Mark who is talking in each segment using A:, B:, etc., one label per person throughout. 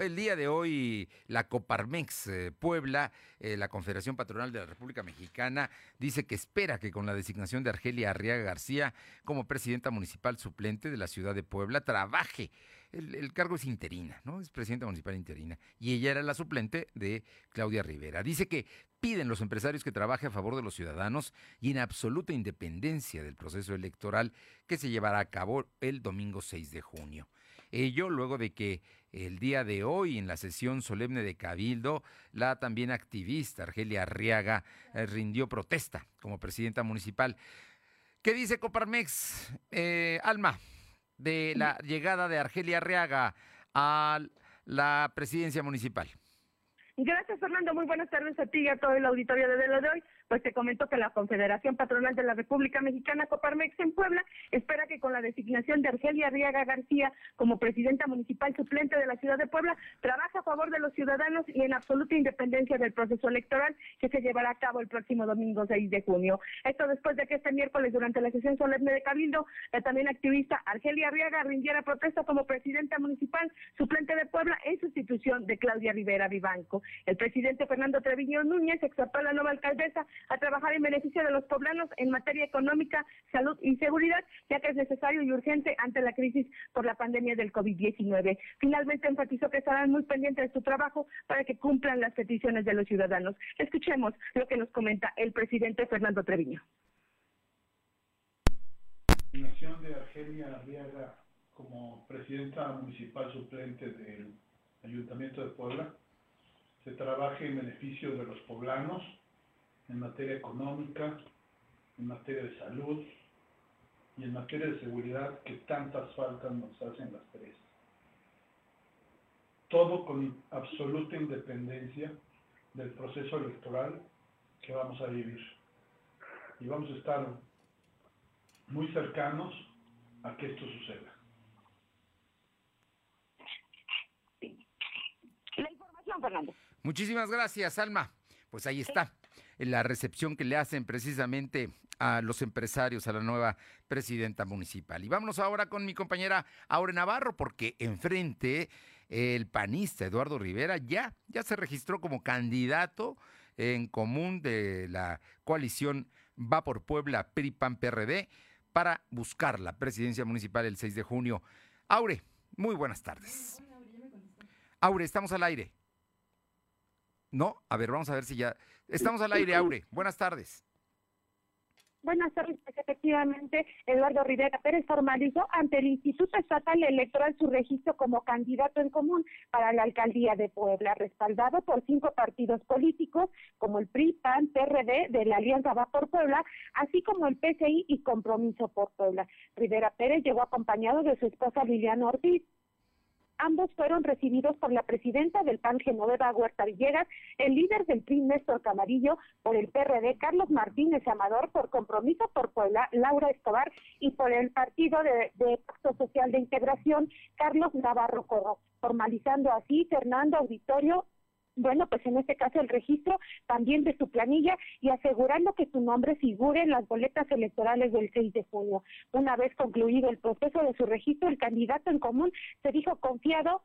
A: El día de hoy, la Coparmex eh, Puebla, eh, la Confederación Patronal de la República Mexicana, dice que espera que con la designación de Argelia Arriaga García como presidenta municipal suplente de la ciudad de Puebla trabaje. El, el cargo es interina, ¿no? Es presidenta municipal interina. Y ella era la suplente de Claudia Rivera. Dice que piden los empresarios que trabaje a favor de los ciudadanos y en absoluta independencia del proceso electoral que se llevará a cabo el domingo 6 de junio. Ello luego de que el día de hoy en la sesión solemne de Cabildo, la también activista Argelia Arriaga eh, rindió protesta como presidenta municipal. ¿Qué dice Coparmex, eh, Alma, de la llegada de Argelia Arriaga a la presidencia municipal?
B: Gracias, Fernando. Muy buenas tardes a ti y a todo el auditorio de lo de hoy pues te comento que la Confederación Patronal de la República Mexicana, Coparmex en Puebla, espera que con la designación de Argelia Arriaga García como presidenta municipal suplente de la ciudad de Puebla, trabaje a favor de los ciudadanos y en absoluta independencia del proceso electoral que se llevará a cabo el próximo domingo 6 de junio. Esto después de que este miércoles, durante la sesión solemne de Cabildo, la también activista Argelia Arriaga rindiera protesta como presidenta municipal suplente de Puebla en sustitución de Claudia Rivera Vivanco. El presidente Fernando Treviño Núñez exhortó a la nueva alcaldesa a trabajar en beneficio de los poblanos en materia económica, salud y seguridad, ya que es necesario y urgente ante la crisis por la pandemia del COVID-19. Finalmente enfatizó que estarán muy pendientes de su trabajo para que cumplan las peticiones de los ciudadanos. Escuchemos lo que nos comenta el presidente Fernando Treviño.
C: Nación de Argelia Arriaga como presidenta municipal suplente del Ayuntamiento de Puebla se trabaje en beneficio de los poblanos en materia económica, en materia de salud y en materia de seguridad que tantas faltas nos hacen las tres. Todo con absoluta independencia del proceso electoral que vamos a vivir. Y vamos a estar muy cercanos a que esto suceda.
B: La información, Fernando.
A: Muchísimas gracias, Alma. Pues ahí está la recepción que le hacen precisamente a los empresarios, a la nueva presidenta municipal. Y vámonos ahora con mi compañera Aure Navarro, porque enfrente el panista Eduardo Rivera ya, ya se registró como candidato en común de la coalición Va por Puebla, PRI, PAN, PRD, para buscar la presidencia municipal el 6 de junio. Aure, muy buenas tardes. Aure, estamos al aire. No, a ver, vamos a ver si ya. Estamos al aire, Aure. Buenas tardes.
B: Buenas tardes, efectivamente, Eduardo Rivera Pérez formalizó ante el Instituto Estatal Electoral su registro como candidato en común para la alcaldía de Puebla, respaldado por cinco partidos políticos como el PRI, PAN, PRD de la Alianza Va por Puebla, así como el PCI y Compromiso por Puebla. Rivera Pérez llegó acompañado de su esposa Liliana Ortiz. Ambos fueron recibidos por la presidenta del PAN Genoveva Huerta Villegas, el líder del PRI Néstor Camarillo, por el PRD Carlos Martínez Amador, por Compromiso por Puebla Laura Escobar y por el Partido de, de Pacto Social de Integración Carlos Navarro Corro, formalizando así Fernando Auditorio bueno, pues en este caso el registro también de su planilla y asegurando que su nombre figure en las boletas electorales del 6 de junio. Una vez concluido el proceso de su registro, el candidato en común se dijo confiado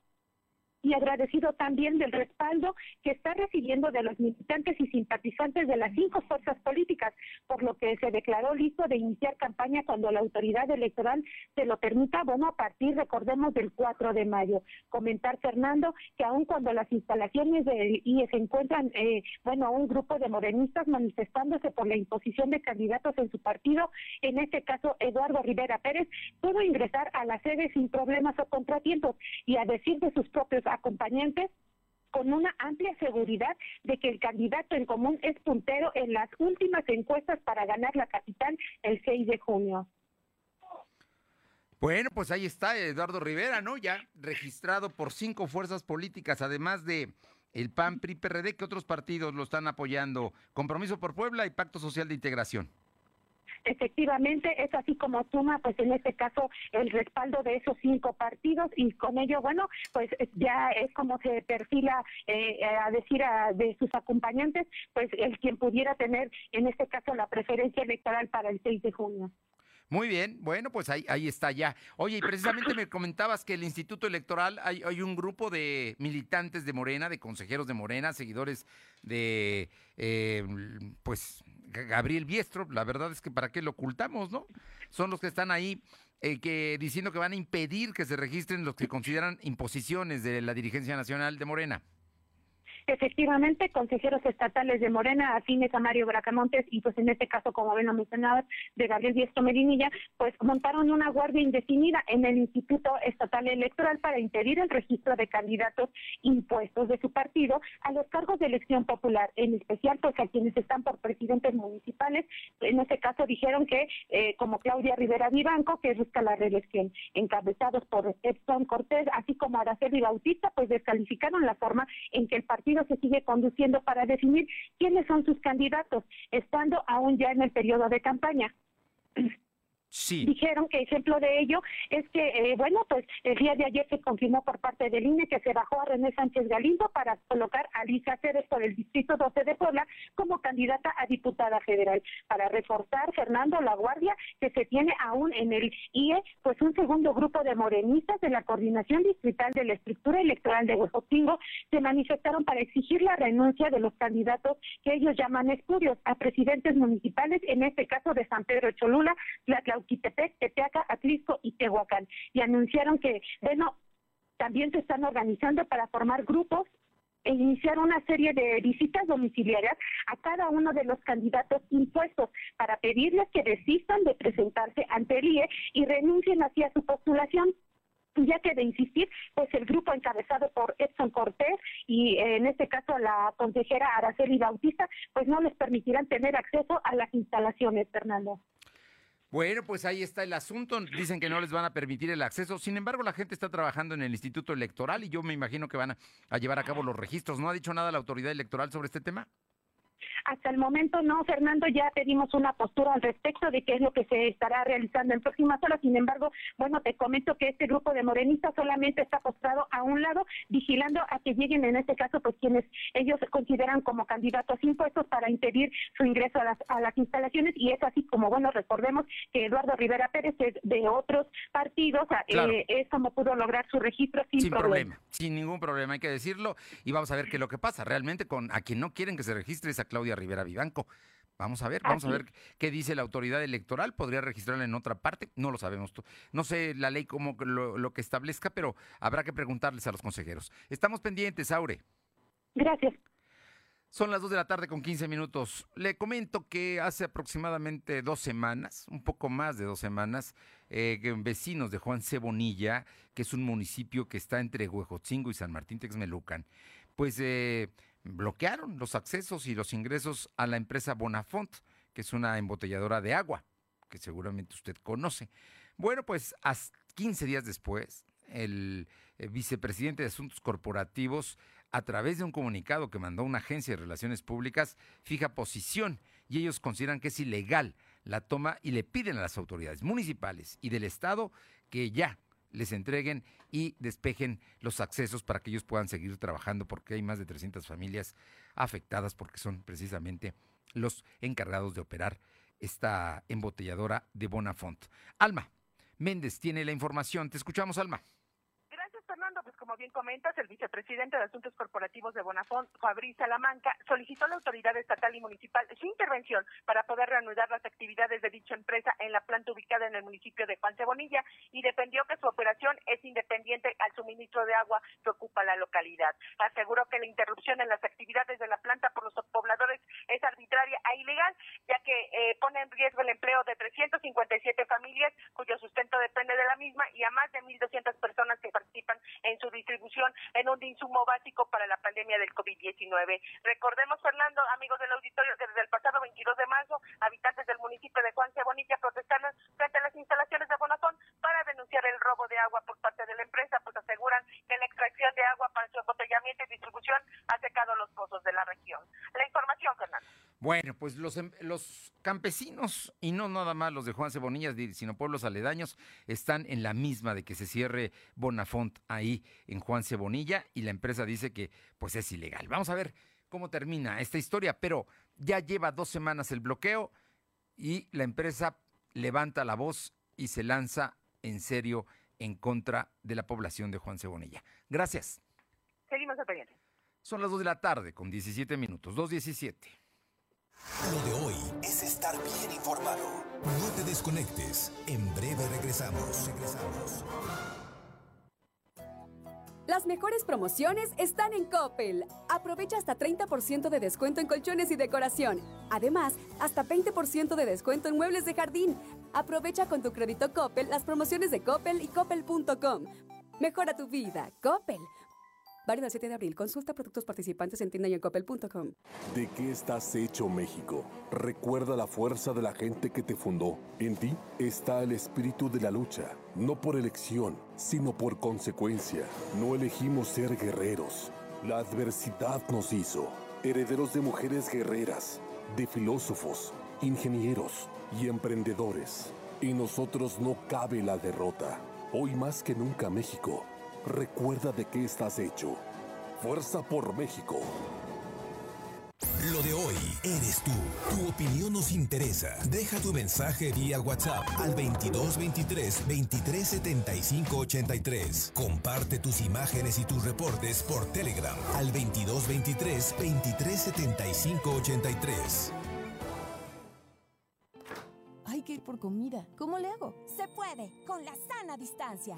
B: y agradecido también del respaldo que está recibiendo de los militantes y simpatizantes de las cinco fuerzas políticas, por lo que se declaró listo de iniciar campaña cuando la autoridad electoral se lo permita, bueno, a partir, recordemos, del 4 de mayo. Comentar, Fernando, que aun cuando las instalaciones del IE se encuentran, eh, bueno, un grupo de morenistas manifestándose por la imposición de candidatos en su partido, en este caso Eduardo Rivera Pérez, pudo ingresar a la sede sin problemas o contratiempos y a decir de sus propios acompañantes con una amplia seguridad de que el candidato en común es puntero en las últimas encuestas para ganar la capital el 6 de junio.
A: Bueno, pues ahí está Eduardo Rivera, ¿no? Ya registrado por cinco fuerzas políticas, además de el PAN, PRI, PRD, que otros partidos lo están apoyando. Compromiso por Puebla y Pacto Social de Integración.
B: Efectivamente es así como suma, pues en este caso, el respaldo de esos cinco partidos y con ello, bueno, pues ya es como se perfila eh, a decir a, de sus acompañantes, pues el quien pudiera tener en este caso la preferencia electoral para el 6 de junio.
A: Muy bien, bueno, pues ahí, ahí está ya. Oye, y precisamente me comentabas que el Instituto Electoral hay, hay un grupo de militantes de Morena, de consejeros de Morena, seguidores de, eh, pues, Gabriel Biestro. La verdad es que para qué lo ocultamos, ¿no? Son los que están ahí eh, que diciendo que van a impedir que se registren los que consideran imposiciones de la dirigencia nacional de Morena.
B: Efectivamente, consejeros estatales de Morena, afines a Mario Bracamontes y pues en este caso, como ven lo mencionado, de Gabriel Diestro Medinilla, pues montaron una guardia indefinida en el Instituto Estatal Electoral para impedir el registro de candidatos impuestos de su partido a los cargos de elección popular, en especial pues a quienes están por presidentes municipales. En este caso dijeron que, eh, como Claudia Rivera Vivanco, que busca la reelección, encabezados por Edson Cortés, así como Araceli Bautista, pues descalificaron la forma en que el partido se sigue conduciendo para definir quiénes son sus candidatos, estando aún ya en el periodo de campaña. Dijeron que ejemplo de ello es que, eh, bueno, pues el día de ayer se confirmó por parte del INE que se bajó a René Sánchez Galindo para colocar a Lisa Ceres por el Distrito 12 de Puebla como candidata a diputada federal, para reforzar, Fernando, la guardia que se tiene aún en el IE, pues un segundo grupo de morenistas de la Coordinación Distrital de la Estructura Electoral de Huejotingo se manifestaron para exigir la renuncia de los candidatos que ellos llaman estudios a presidentes municipales, en este caso de San Pedro Cholula, la Quitepec, Tepeaca, Atlisco y Tehuacán. Y anunciaron que, bueno, también se están organizando para formar grupos e iniciar una serie de visitas domiciliarias a cada uno de los candidatos impuestos para pedirles que desistan de presentarse ante el IE y renuncien hacia su postulación ya que de insistir, pues el grupo encabezado por Edson Cortés y en este caso la consejera Araceli Bautista, pues no les permitirán tener acceso a las instalaciones, Fernando.
A: Bueno, pues ahí está el asunto. Dicen que no les van a permitir el acceso. Sin embargo, la gente está trabajando en el Instituto Electoral y yo me imagino que van a, llevar a cabo los registros. ¿No ha dicho nada la autoridad electoral sobre este tema?
B: Hasta el momento no, Fernando, ya pedimos una postura al respecto de qué es lo que se estará realizando en próximas horas. Sin embargo, bueno, te comento que este grupo de morenistas solamente está postrado a un lado, vigilando a que lleguen en este caso, pues quienes ellos consideran como candidatos impuestos para impedir su ingreso a las, a las instalaciones. Y es así como, bueno, recordemos que Eduardo Rivera Pérez es de otros partidos, eh, es como pudo lograr su registro sin,
A: sin problema. Sin ningún problema, hay que decirlo. Y vamos a ver qué es lo que pasa. Realmente, con a quien no quieren que se registre esa Claudia Rivera Vivanco. Vamos a ver, vamos a ver qué dice la autoridad electoral. ¿Podría registrarla en otra parte? No lo sabemos. No sé la ley cómo lo, que establezca, pero habrá que preguntarles a los consejeros. Estamos pendientes, Aure.
B: Gracias.
A: Son las 2 de la tarde con 15 minutos. Le comento que hace aproximadamente dos semanas, un poco más de dos semanas, eh, vecinos de Juan Cebonilla, que es un municipio que está entre Huejotzingo y San Martín Texmelucan, pues eh, bloquearon los accesos y los ingresos a la empresa Bonafont, que es una embotelladora de agua, que seguramente usted conoce. Bueno, pues 15 días después, el eh, vicepresidente de Asuntos Corporativos, a través de un comunicado que mandó una agencia de relaciones públicas, fija posición y ellos consideran que es ilegal la toma y le piden a las autoridades municipales y del Estado que ya les entreguen y despejen los accesos para que ellos puedan seguir trabajando, porque hay más de 300 familias afectadas porque son precisamente los encargados de operar esta embotelladora de Bonafont. Alma Méndez tiene la información. Te escuchamos, Alma
D: como bien comentas, el vicepresidente de Asuntos Corporativos de Bonafont, Fabriz Salamanca, solicitó a la autoridad estatal y municipal su intervención para poder reanudar las actividades de dicha empresa en la planta ubicada en el municipio de Juan Cebonilla y defendió que su operación es independiente al suministro de agua que ocupa la localidad. Aseguró que la interrupción en las actividades de la planta por los pobladores es arbitraria e ilegal, ya que eh, pone en riesgo el empleo de 357 familias cuyo sustento depende de la misma y a más de 1.200 personas que participan en su distribución en un insumo básico para la pandemia del COVID-19. Recordemos, Fernando, amigos del auditorio, que desde el pasado 22 de marzo, habitantes del municipio de Juan Cebonilla protestaron frente a las instalaciones de Bonafón para denunciar el robo de agua por parte de la empresa, pues aseguran que la extracción de agua para su embotellamiento y distribución ha secado los pozos de la región. La información, Fernando.
A: Bueno, pues los, em, los campesinos, y no nada más los de Juan Cebonillas, sino pueblos aledaños, están en la misma de que se cierre Bonafont ahí en Juan Cebonilla y la empresa dice que pues es ilegal. Vamos a ver cómo termina esta historia, pero ya lleva dos semanas el bloqueo y la empresa levanta la voz y se lanza en serio en contra de la población de Juan Cebonilla. Gracias.
E: Seguimos a
A: Son las 2 de la tarde con 17 minutos, 2.17.
F: Lo de hoy es estar bien informado. No te desconectes. En breve regresamos. Regresamos.
G: Las mejores promociones están en Coppel. Aprovecha hasta 30% de descuento en colchones y decoración. Además, hasta 20% de descuento en muebles de jardín. Aprovecha con tu crédito Coppel las promociones de Coppel y coppel.com. Mejora tu vida. Coppel. Válido el 7 de abril. Consulta productos participantes en tienda y en coppel.com.
H: ¿De qué estás hecho México? Recuerda la fuerza de la gente que te fundó. En ti está el espíritu de la lucha. No por elección, sino por consecuencia. No elegimos ser guerreros. La adversidad nos hizo. Herederos de mujeres guerreras, de filósofos, ingenieros y emprendedores. Y nosotros no cabe la derrota. Hoy más que nunca México Recuerda de qué estás hecho. Fuerza por México.
F: Lo de hoy eres tú. Tu opinión nos interesa. Deja tu mensaje vía WhatsApp al 2223 2375 83. Comparte tus imágenes y tus reportes por Telegram al 2223 2375 83.
I: Hay que ir por comida. ¿Cómo le hago?
J: Se puede, con la sana distancia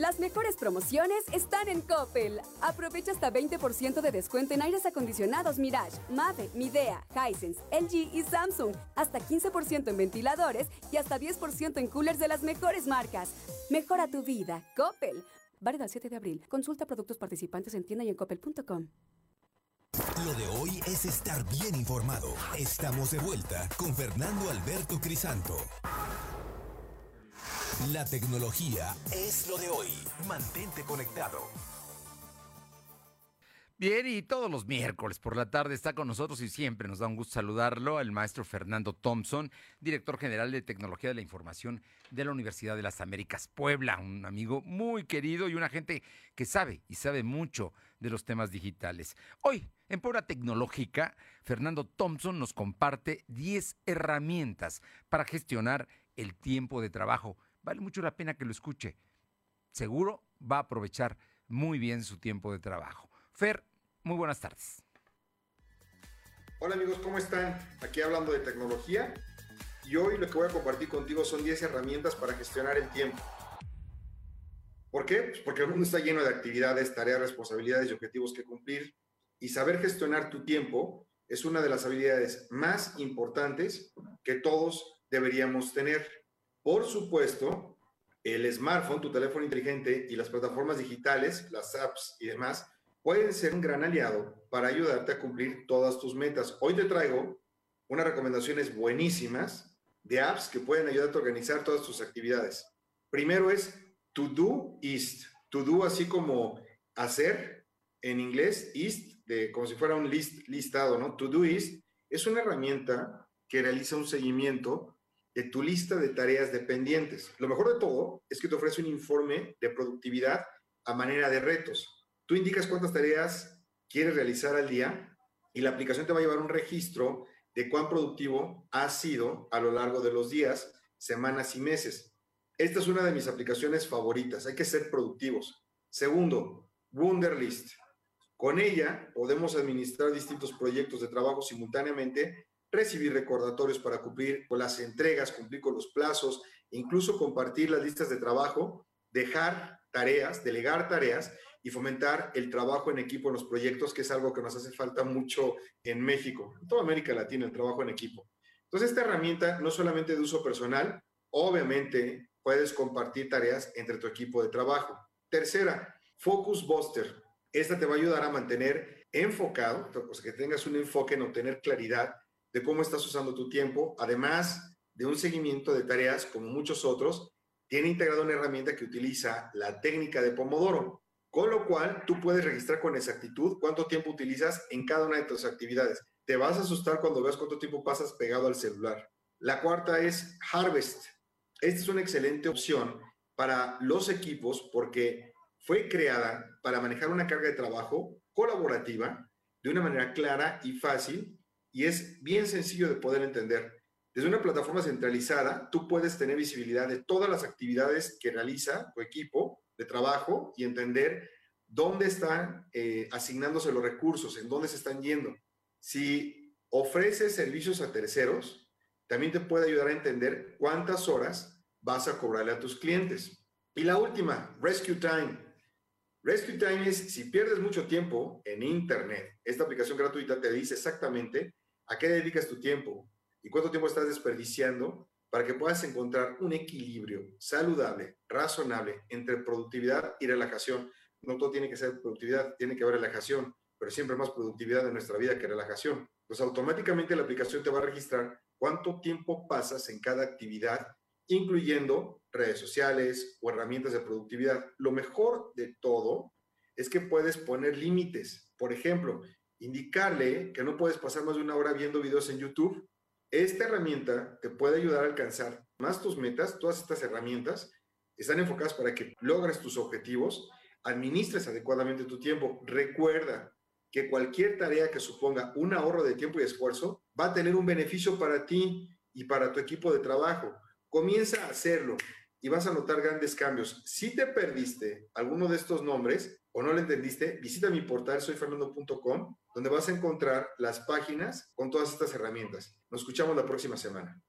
G: Las mejores promociones están en Coppel. Aprovecha hasta 20% de descuento en aires acondicionados Mirage, Mave, Midea, Hisense, LG y Samsung. Hasta 15% en ventiladores y hasta 10% en coolers de las mejores marcas. Mejora tu vida. Coppel. Válido el 7 de abril. Consulta productos participantes en tienda y en coppel.com.
F: Lo de hoy es estar bien informado. Estamos de vuelta con Fernando Alberto Crisanto. La tecnología es lo de hoy. Mantente conectado.
A: Bien, y todos los miércoles por la tarde está con nosotros y siempre nos da un gusto saludarlo el maestro Fernando Thompson, director general de Tecnología de la Información de la Universidad de las Américas Puebla, un amigo muy querido y una gente que sabe y sabe mucho de los temas digitales. Hoy, en Puebla Tecnológica, Fernando Thompson nos comparte 10 herramientas para gestionar el tiempo de trabajo Vale mucho la pena que lo escuche. Seguro va a aprovechar muy bien su tiempo de trabajo. Fer, muy buenas tardes.
K: Hola amigos, ¿cómo están? Aquí hablando de tecnología y hoy lo que voy a compartir contigo son 10 herramientas para gestionar el tiempo. ¿Por qué? Pues porque el mundo está lleno de actividades, tareas, responsabilidades y objetivos que cumplir y saber gestionar tu tiempo es una de las habilidades más importantes que todos deberíamos tener. Por supuesto, el smartphone, tu teléfono inteligente y las plataformas digitales, las apps y demás, pueden ser un gran aliado para ayudarte a cumplir todas tus metas. Hoy te traigo unas recomendaciones buenísimas de apps que pueden ayudarte a organizar todas tus actividades. Primero es To Do East. To Do así como hacer en inglés, East, de, como si fuera un list, listado, ¿no? To Do East es una herramienta que realiza un seguimiento de tu lista de tareas dependientes. Lo mejor de todo es que te ofrece un informe de productividad a manera de retos. Tú indicas cuántas tareas quieres realizar al día y la aplicación te va a llevar un registro de cuán productivo has sido a lo largo de los días, semanas y meses. Esta es una de mis aplicaciones favoritas. Hay que ser productivos. Segundo, Wunderlist. Con ella podemos administrar distintos proyectos de trabajo simultáneamente recibir recordatorios para cumplir con las entregas, cumplir con los plazos, incluso compartir las listas de trabajo, dejar tareas, delegar tareas y fomentar el trabajo en equipo en los proyectos, que es algo que nos hace falta mucho en México, en toda América Latina, el trabajo en equipo. Entonces, esta herramienta no solamente de uso personal, obviamente puedes compartir tareas entre tu equipo de trabajo. Tercera, Focus Buster. Esta te va a ayudar a mantener enfocado, o sea, que tengas un enfoque en obtener claridad de cómo estás usando tu tiempo, además de un seguimiento de tareas como muchos otros, tiene integrado una herramienta que utiliza la técnica de Pomodoro, con lo cual tú puedes registrar con exactitud cuánto tiempo utilizas en cada una de tus actividades. Te vas a asustar cuando veas cuánto tiempo pasas pegado al celular. La cuarta es Harvest. Esta es una excelente opción para los equipos porque fue creada para manejar una carga de trabajo colaborativa de una manera clara y fácil y es bien sencillo de poder entender. Desde una plataforma centralizada, tú puedes tener visibilidad de todas las actividades que realiza tu equipo de trabajo y entender dónde están eh, asignándose los recursos, en dónde se están yendo. Si ofreces servicios a terceros, también te puede ayudar a entender cuántas horas vas a cobrarle a tus clientes. Y la última, Rescue Time. Rescue Time es si pierdes mucho tiempo en Internet, esta aplicación gratuita te dice exactamente a qué dedicas tu tiempo y cuánto tiempo estás desperdiciando para que puedas encontrar un equilibrio saludable, razonable entre productividad y relajación. No todo tiene que ser productividad, tiene que haber relajación, pero siempre más productividad en nuestra vida que relajación. Pues automáticamente la aplicación te va a registrar cuánto tiempo pasas en cada actividad incluyendo redes sociales o herramientas de productividad. Lo mejor de todo es que puedes poner límites. Por ejemplo, indicarle que no puedes pasar más de una hora viendo videos en YouTube. Esta herramienta te puede ayudar a alcanzar más tus metas. Todas estas herramientas están enfocadas para que logres tus objetivos, administres adecuadamente tu tiempo. Recuerda que cualquier tarea que suponga un ahorro de tiempo y esfuerzo va a tener un beneficio para ti y para tu equipo de trabajo. Comienza a hacerlo y vas a notar grandes cambios. Si te perdiste alguno de estos nombres o no lo entendiste, visita mi portal soyfernando.com, donde vas a encontrar las páginas con todas estas herramientas. Nos escuchamos la próxima semana.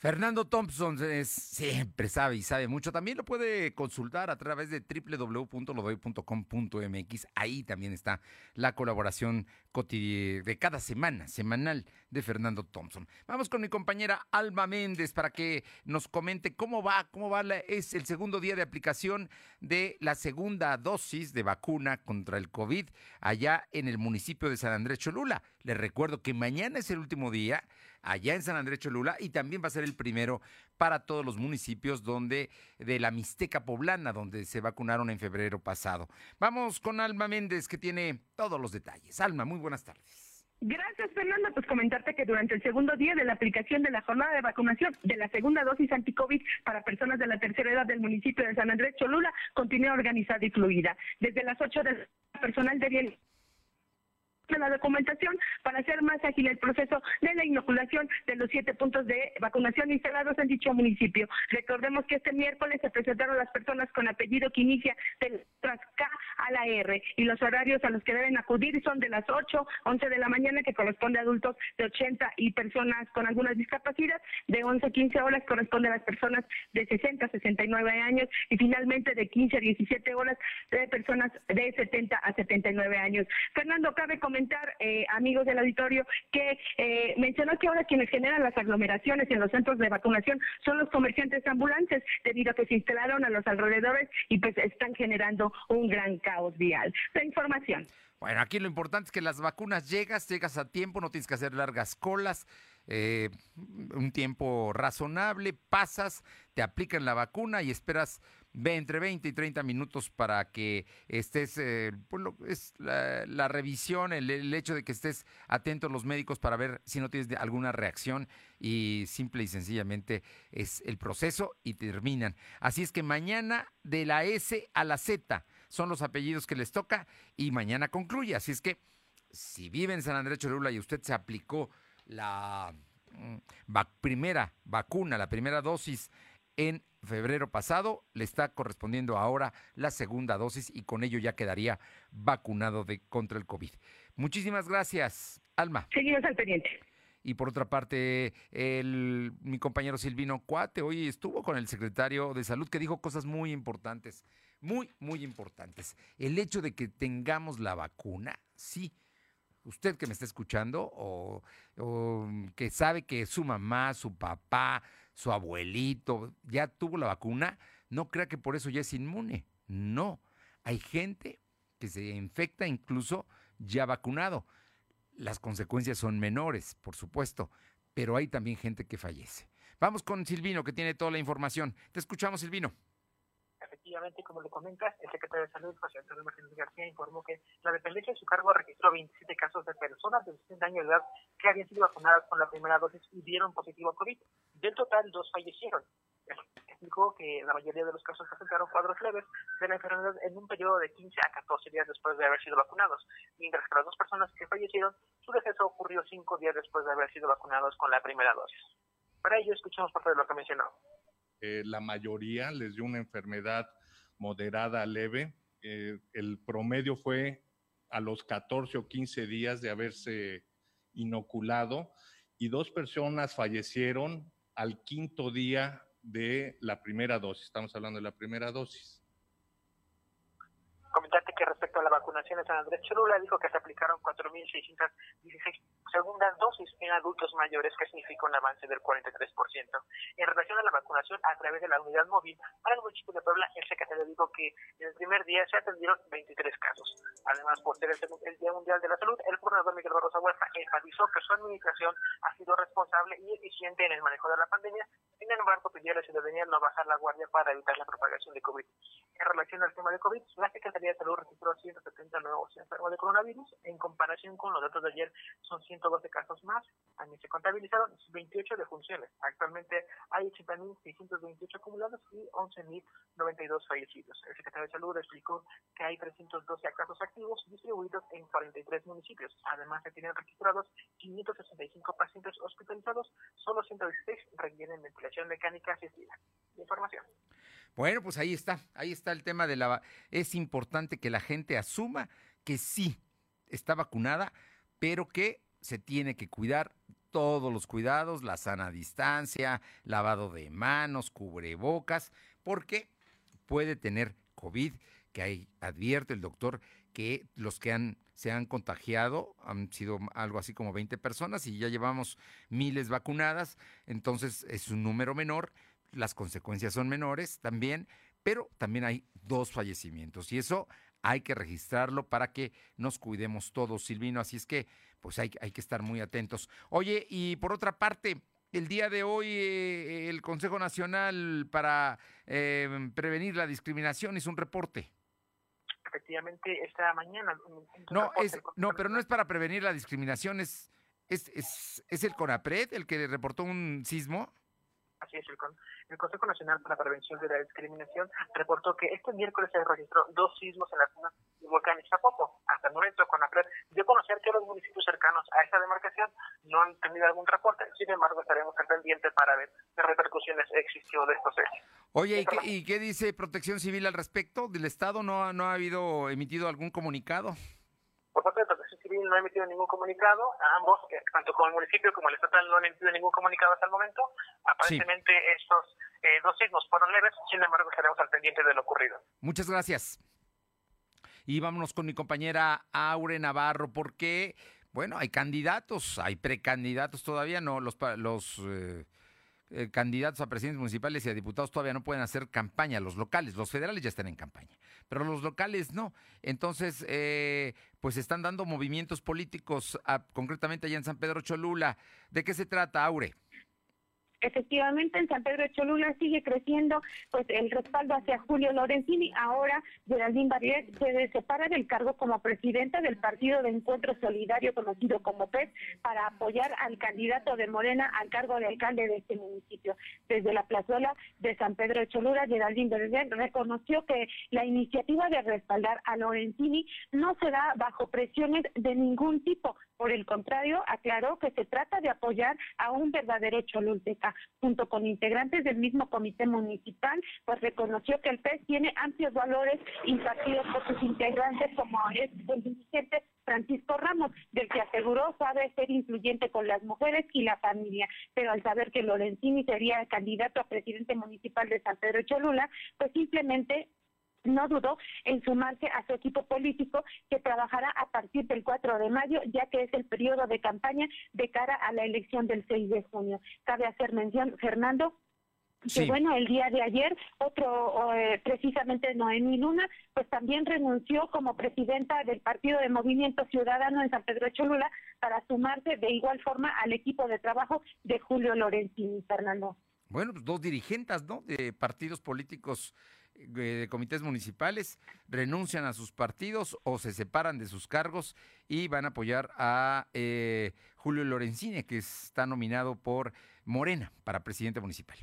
A: Fernando Thompson es, siempre sabe y sabe mucho. También lo puede consultar a través de www.lodoy.com.mx. Ahí también está la colaboración de cada semana, semanal de Fernando Thompson. Vamos con mi compañera Alma Méndez para que nos comente cómo va, cómo va, es el segundo día de aplicación de la segunda dosis de vacuna contra el COVID allá en el municipio de San Andrés Cholula. Les recuerdo que mañana es el último día allá en San Andrés Cholula y también va a ser el primero para todos los municipios donde de la Mixteca Poblana, donde se vacunaron en febrero pasado. Vamos con Alma Méndez que tiene todos los detalles. Alma, muy buenas tardes.
D: Gracias, Fernanda. Pues comentarte que durante el segundo día de la aplicación de la jornada de vacunación de la segunda dosis anticovid para personas de la tercera edad del municipio de San Andrés Cholula continúa organizada y fluida. Desde las 8 del personal de bien la documentación para hacer más ágil el proceso de la inoculación de los siete puntos de vacunación instalados en dicho municipio. Recordemos que este miércoles se presentaron las personas con apellido que inicia de letras K a la R y los horarios a los que deben acudir son de las 8, 11 de la mañana que corresponde a adultos de 80 y personas con algunas discapacidades, de 11 a 15 horas corresponde a las personas de 60 a 69 años y finalmente de 15 a 17 horas de personas de 70 a 79 años. Fernando, cabe comentar eh, amigos del auditorio, que eh, mencionó que ahora quienes generan las aglomeraciones en los centros de vacunación son los comerciantes ambulantes, debido a que se instalaron a los alrededores y pues están generando un gran caos vial. La información.
A: Bueno, aquí lo importante es que las vacunas llegas, llegas a tiempo, no tienes que hacer largas colas. Eh, un tiempo razonable, pasas, te aplican la vacuna y esperas entre 20 y 30 minutos para que estés, eh, pues es la, revisión, el, hecho de que estés atento a los médicos para ver si no tienes alguna reacción y simple y sencillamente es el proceso y terminan. Así es que mañana de la S a la Z son los apellidos que les toca y mañana concluye. Así es que si vive en San Andrés Cholula y usted se aplicó la mm, primera vacuna, la primera dosis en febrero pasado, le está correspondiendo ahora la segunda dosis y con ello ya quedaría vacunado de, contra el COVID. Muchísimas gracias, Alma.
D: Seguimos al pendiente.
A: Y por otra parte, el, mi compañero Silvino Cuate hoy estuvo con el secretario de Salud que dijo cosas muy importantes, muy, muy importantes. El hecho de que tengamos la vacuna, sí, usted que me está escuchando o, o, que sabe que su mamá, su papá, su abuelito ya tuvo la vacuna, no crea que por eso ya es inmune. No, hay gente que se infecta incluso ya vacunado. Las consecuencias son menores, por supuesto, pero hay también gente que fallece. Vamos con Silvino, que tiene toda la información. Te escuchamos, Silvino
L: efectivamente, como lo comentas, el secretario de Salud, José Antonio Martínez García, informó que la dependencia de su cargo registró 27 casos de personas de 60 años de edad que habían sido vacunadas con la primera dosis y dieron positivo a COVID. Del total, dos fallecieron. Explicó que la mayoría de los casos presentaron cuadros leves de la enfermedad en un periodo de 15 a 14 días después de haber sido vacunados, mientras que las dos personas que fallecieron, su deceso ocurrió cinco días después de haber sido vacunados con la primera dosis. Para ello, escuchamos parte de lo que mencionó.
M: Eh, la mayoría les dio una enfermedad moderada leve. Eh, el promedio fue a los 14 o 15 días de haberse inoculado y dos personas fallecieron al quinto día de la primera dosis. Estamos hablando de la primera dosis.
L: Comentarte que respecto a la vacunación de San Andrés Cholula, dijo que se aplicaron 4.616 segundas dosis en adultos mayores, que significa un avance del 43%. En relación a la vacunación a través de la unidad móvil para el municipio de Puebla, el secretario dijo que en el primer día se atendieron 23 casos. Además, por ser el, Día Mundial de la Salud, el gobernador Miguel Barroso Huerta enfatizó que su administración ha sido responsable y eficiente en el manejo de la pandemia. Sin embargo, pidió a la ciudadanía no bajar la guardia para evitar la propagación de COVID. En relación al tema de COVID, la Secretaría de Salud registró 170 nuevos enfermos de coronavirus. En comparación con los datos de ayer, son 112 casos más. También se contabilizaron 28 defunciones. Actualmente hay 80.628 acumulados y 11.092 fallecidos. El secretario de Salud explicó que hay 312 casos activos distribuidos en 43 municipios. Además, se tienen registrados 565 pacientes hospitalizados, solo 116 requieren ventilación mecánica asistida. Información.
A: Bueno, pues ahí está, ahí está el tema de la... Es importante que la gente asuma que sí está vacunada, pero que se tiene que cuidar todos los cuidados, la sana distancia, lavado de manos, cubrebocas, porque puede tener COVID, que ahí advierte el doctor que los que han, se han contagiado han sido algo así como 20 personas y ya llevamos miles vacunadas, entonces es un número menor, las consecuencias son menores también, pero también hay dos fallecimientos y eso hay que registrarlo para que nos cuidemos todos, Silvino. Así es que, pues hay, hay que estar muy atentos. Oye, y por otra parte, el día de hoy eh, el Consejo Nacional para em, Prevenir la Discriminación hizo un reporte.
L: Efectivamente, esta mañana.
A: No, es, no, pero no es para prevenir la discriminación, es, es, es, es el CONAPRED el que reportó un sismo.
L: Así es, el, el, Consejo Nacional para la Prevención de la Discriminación reportó que este miércoles se registró dos sismos en la zona del volcán Iztapopo. Hasta el momento, CONAPRED dio a conocer que los municipios cercanos a esta demarcación no han tenido algún reporte. Sin embargo, estaremos al pendiente para ver qué repercusiones existió de estos hechos.
A: Oye, ¿y qué, ¿y qué, dice Protección Civil al respecto? ¿Del Estado no ha, no ha habido emitido algún comunicado?
L: Por parte de Civil no ha emitido ningún comunicado. ambos, eh, tanto como el municipio como el estatal, no han emitido ningún comunicado hasta el momento. Aparentemente estos eh, dos signos fueron leves, sin embargo estaremos al pendiente de lo ocurrido.
A: Muchas gracias. Y vámonos con mi compañera Aure Navarro, porque, bueno, hay candidatos, hay precandidatos todavía, no, los, los eh, eh, candidatos a presidentes municipales y a diputados todavía no pueden hacer campaña, los locales, los federales ya están en campaña, pero los locales no. Entonces, eh, pues están dando movimientos políticos, concretamente allá en San Pedro Cholula. ¿De qué se trata, Aure?
B: Efectivamente, en San Pedro de Cholula sigue creciendo pues el respaldo hacia Julio Lorenzini. Ahora Geraldine Barrier se separa del cargo como presidenta del Partido de Encuentro Solidario, conocido como PES, para apoyar al candidato de Morena al cargo de alcalde de este municipio. Desde la plazuela de San Pedro de Cholula, Geraldine Barrier reconoció que la iniciativa de respaldar a Lorenzini no se da bajo presiones de ningún tipo. Por el contrario, aclaró que se trata de apoyar a un verdadero cholulteca junto con integrantes del mismo comité municipal, pues reconoció que el PES tiene amplios valores impartidos por sus integrantes, como es el dirigente Francisco Ramos, del que aseguró sabe ser influyente con las mujeres y la familia, pero al saber que Lorenzini sería el candidato a presidente municipal de San Pedro Cholula, pues simplemente no dudó en sumarse a su equipo político que trabajará a partir del 4 de mayo, ya que es el periodo de campaña de cara a la elección del 6 de junio. Cabe hacer mención, Fernando, que bueno, el día de ayer, otro, eh, precisamente Noemí Luna, pues también renunció como presidenta del Partido de Movimiento Ciudadano en San Pedro de Cholula para sumarse de igual forma al equipo de trabajo de Julio Lorenzini, Fernando.
A: Bueno, pues dos dirigentes, ¿no? De partidos políticos de comités municipales renuncian a sus partidos o se separan de sus cargos y van a apoyar a eh, Julio Lorenzini, que está nominado por Morena para presidente municipal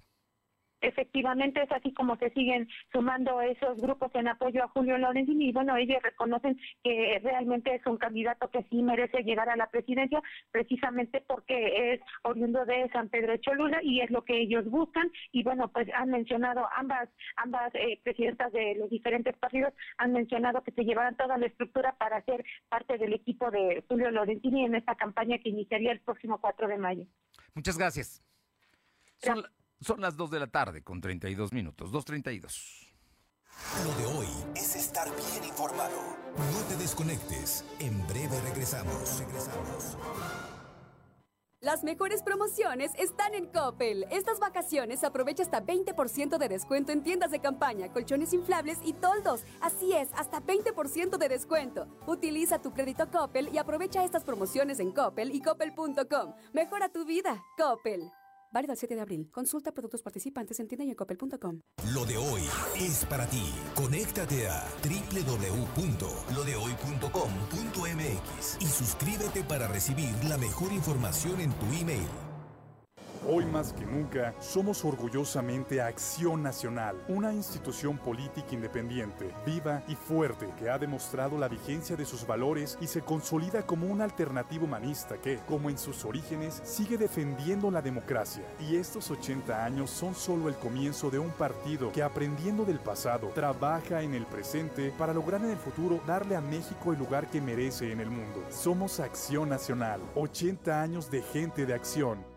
B: efectivamente es así como se siguen sumando esos grupos en apoyo a Julio Lorenzini y bueno, ellos reconocen que realmente es un candidato que sí merece llegar a la presidencia precisamente porque es oriundo de San Pedro de Cholula y es lo que ellos buscan y bueno, pues han mencionado ambas ambas eh, presidentas de los diferentes partidos han mencionado que se llevarán toda la estructura para ser parte del equipo de Julio Lorenzini en esta campaña que iniciaría el próximo 4 de mayo.
A: Muchas gracias. Son las 2 de la tarde con 32 minutos, 2.32.
F: Lo de hoy es estar bien informado. No te desconectes. En breve regresamos. Regresamos.
G: Las mejores promociones están en Coppel. Estas vacaciones aprovecha hasta 20% de descuento en tiendas de campaña, colchones inflables y toldos. Así es, hasta 20% de descuento. Utiliza tu crédito Coppel y aprovecha estas promociones en Coppel y coppel.com. Mejora tu vida, Coppel. Válido el 7 de abril. Consulta productos participantes en tienda y
F: Lo de hoy es para ti. Conéctate a www.lodehoy.com.mx y suscríbete para recibir la mejor información en tu email.
N: Hoy más que nunca, somos orgullosamente Acción Nacional, una institución política independiente, viva y fuerte que ha demostrado la vigencia de sus valores y se consolida como una alternativa humanista que, como en sus orígenes, sigue defendiendo la democracia. Y estos 80 años son solo el comienzo de un partido que, aprendiendo del pasado, trabaja en el presente para lograr en el futuro darle a México el lugar que merece en el mundo. Somos Acción Nacional, 80 años de gente de acción.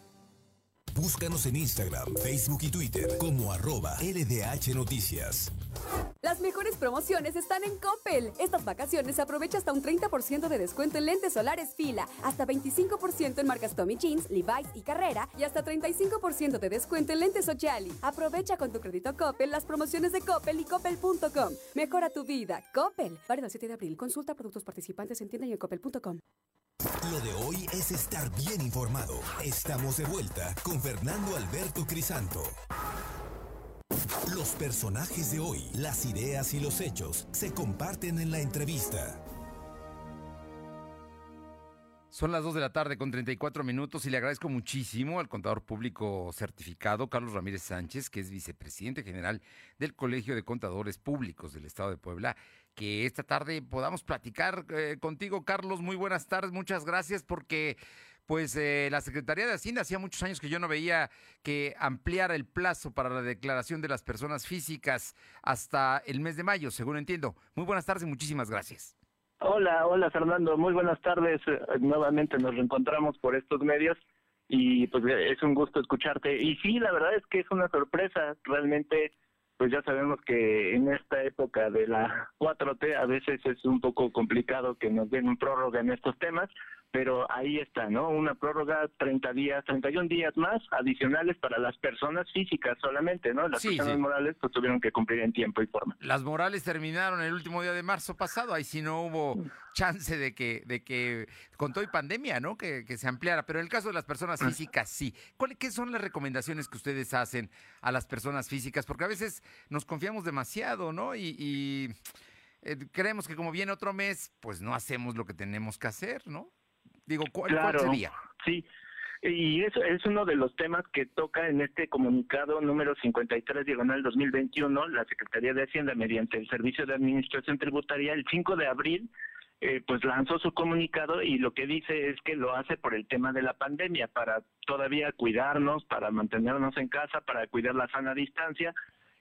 F: Búscanos en Instagram, Facebook y Twitter como arroba LDH Noticias.
G: Las mejores promociones están en Coppel. Estas vacaciones aprovecha hasta un 30% de descuento en lentes solares fila, hasta 25% en marcas Tommy Jeans, Levi's y Carrera y hasta 35% de descuento en lentes Sociali. Aprovecha con tu crédito Coppel las promociones de Coppel y coppel.com. Mejora tu vida. Coppel. Válido el 7 de abril. Consulta productos participantes en tienda y en coppel.com.
F: Lo de hoy es estar bien informado. Estamos de vuelta con Fernando Alberto Crisanto. Los personajes de hoy, las ideas y los hechos se comparten en la entrevista.
A: Son las 2 de la tarde con 34 minutos y le agradezco muchísimo al contador público certificado Carlos Ramírez Sánchez, que es vicepresidente general del Colegio de Contadores Públicos del Estado de Puebla que esta tarde podamos platicar eh, contigo, Carlos. Muy buenas tardes, muchas gracias porque pues eh, la Secretaría de Hacienda hacía muchos años que yo no veía que ampliara el plazo para la declaración de las personas físicas hasta el mes de mayo, según entiendo. Muy buenas tardes y muchísimas gracias.
O: Hola, hola Fernando, muy buenas tardes. Eh, nuevamente nos reencontramos por estos medios y pues es un gusto escucharte. Y sí, la verdad es que es una sorpresa, realmente pues ya sabemos que en esta época de la 4T a veces es un poco complicado que nos den un prórroga en estos temas, pero ahí está, ¿no? Una prórroga 30 días, 31 días más adicionales para las personas físicas solamente, ¿no? Las personas morales pues tuvieron que cumplir en tiempo y forma.
A: Las morales terminaron el último día de marzo pasado, ahí sí no hubo chance de que, de que con todo y pandemia, ¿no? Que, se ampliara, pero en el caso de las personas físicas sí. ¿Cuáles qué son las recomendaciones que ustedes hacen a las personas físicas? Porque a veces nos confiamos demasiado, ¿no? Y, eh, creemos que como viene otro mes, pues no hacemos lo que tenemos que hacer, ¿no? Digo, ¿cuál, sería?
O: Sí, y eso es uno de los temas que toca en este comunicado número 53 diagonal 2021 la Secretaría de Hacienda mediante el Servicio de Administración Tributaria el 5 de abril eh, pues lanzó su comunicado y lo que dice es que lo hace por el tema de la pandemia, para todavía cuidarnos, para mantenernos en casa, para cuidar la sana distancia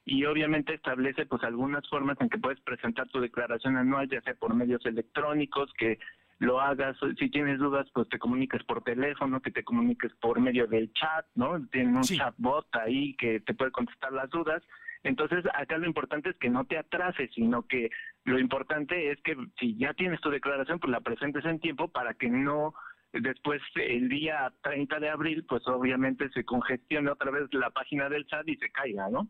O: y obviamente establece pues algunas formas en que puedes presentar tu declaración anual, ya sea por medios electrónicos, que lo hagas, si tienes dudas, pues te comuniques por teléfono, que te comuniques por medio del chat, ¿no? Tienen un chatbot ahí que te puede contestar las dudas. Entonces, acá lo importante es que no te atrases, sino que lo importante es que si ya tienes tu declaración, pues la presentes en tiempo para que no después el día 30 de abril, pues obviamente se congestione otra vez la página del chat y se caiga, ¿no?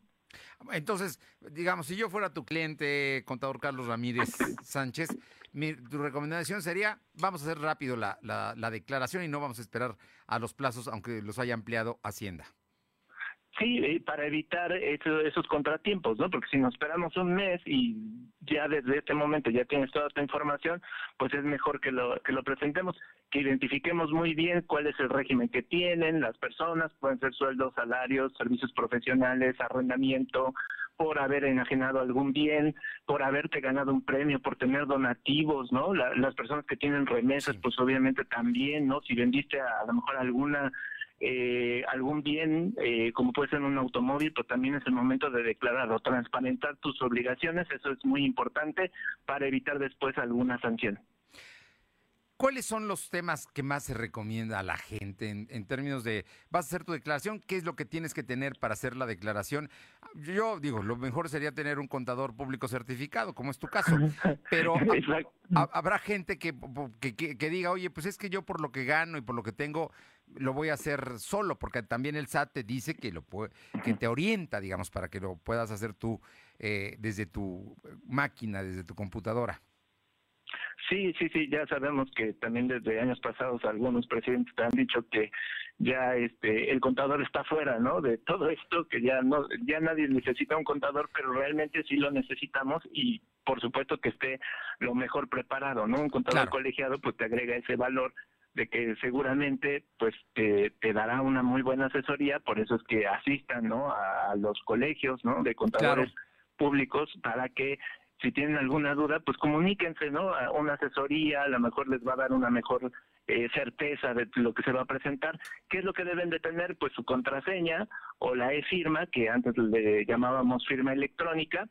A: Entonces, digamos, si yo fuera tu cliente, contador Carlos Ramírez Sánchez, mi, tu recomendación sería, vamos a hacer rápido la, la, declaración y no vamos a esperar a los plazos, aunque los haya ampliado Hacienda.
O: Sí, eh, para evitar esos contratiempos, ¿no? Porque si nos esperamos un mes y ya desde este momento ya tienes toda esta información, pues es mejor que lo, que lo presentemos, que identifiquemos muy bien cuál es el régimen que tienen las personas, pueden ser sueldos, salarios, servicios profesionales, arrendamiento, por haber enajenado algún bien, por haberte ganado un premio, por tener donativos, ¿no? las personas que tienen remesas, pues obviamente también, ¿no? Si vendiste a, a lo mejor alguna eh, algún bien, eh, como puede ser un automóvil, pero también es el momento de declarar o transparentar tus obligaciones, eso es muy importante para evitar después alguna sanción.
A: ¿Cuáles son los temas que más se recomienda a la gente en, términos de, vas a hacer tu declaración, qué es lo que tienes que tener para hacer la declaración? Yo digo, lo mejor sería tener un contador público certificado, como es tu caso, pero habrá gente que, que, diga, oye, pues es que yo por lo que gano y por lo que tengo, lo voy a hacer solo, porque también el SAT te dice que, lo que te orienta, digamos, para que lo puedas hacer tú eh, desde tu máquina, desde tu computadora.
O: Sí, sí, sí, ya sabemos que también desde años pasados algunos presidentes te han dicho que ya este el contador está fuera, ¿no? De todo esto que ya no ya nadie necesita un contador, pero realmente sí lo necesitamos y por supuesto que esté lo mejor preparado, ¿no? Un contador colegiado pues te agrega ese valor de que seguramente pues te, te, dará una muy buena asesoría, por eso es que asistan, ¿no? A, los colegios, ¿no? De contadores públicos para que si tienen alguna duda, pues comuníquense, ¿no? A una asesoría, a lo mejor les va a dar una mejor eh, certeza de lo que se va a presentar. ¿Qué es lo que deben de tener? Pues su contraseña o la e-firma, que antes le llamábamos firma electrónica,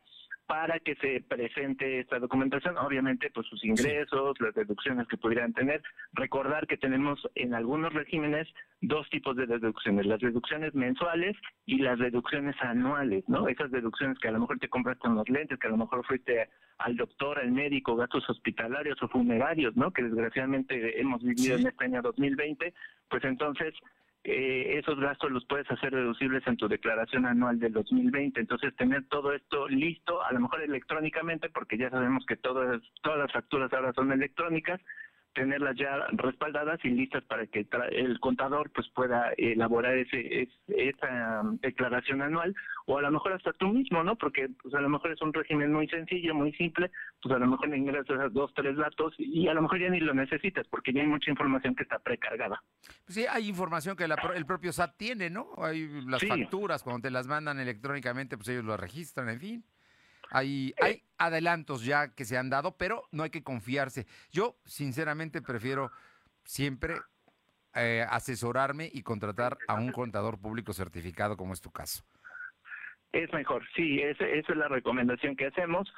O: para que se presente esta documentación, obviamente pues sus ingresos, las deducciones que pudieran tener. Recordar que tenemos en algunos regímenes dos tipos de deducciones, las deducciones mensuales y las deducciones anuales, ¿no? Esas deducciones que a lo mejor te compraste unos lentes, que a lo mejor fuiste al doctor, al médico, gastos hospitalarios o funerarios, ¿no? Que desgraciadamente hemos vivido en este año 2020, pues entonces eh, esos gastos los puedes hacer deducibles en tu declaración anual del 2020. Entonces, tener todo esto listo, a lo mejor electrónicamente, porque ya sabemos que todas, todas las facturas ahora son electrónicas, tenerlas ya respaldadas y listas para que el contador pues pueda elaborar ese, esa um, declaración anual o a lo mejor hasta tú mismo, ¿no? Porque pues a lo mejor es un régimen muy sencillo, muy simple, pues a lo mejor ingresas dos, tres datos y a lo mejor ya ni lo necesitas porque ya hay mucha información que está precargada.
A: Pues sí, hay información que el propio SAT tiene, ¿no? Hay las facturas, cuando te las mandan electrónicamente, pues ellos lo registran, en fin. Hay, eh. hay adelantos ya que se han dado, pero no hay que confiarse. Yo, sinceramente, prefiero siempre eh, asesorarme y contratar a un contador público certificado, como es tu caso.
O: Es mejor, sí, esa es la recomendación que hacemos.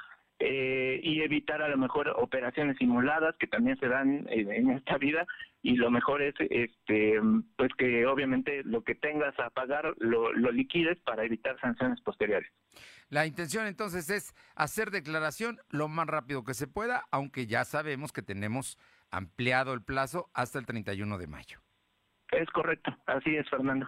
O: Eh, y evitar a lo mejor operaciones simuladas que también se dan en, esta vida y lo mejor es este pues que obviamente lo que tengas a pagar lo, lo liquides para evitar sanciones posteriores.
A: La intención entonces es hacer declaración lo más rápido que se pueda, aunque ya sabemos que tenemos ampliado el plazo hasta el 31 de mayo.
O: Es correcto, así es, Fernando.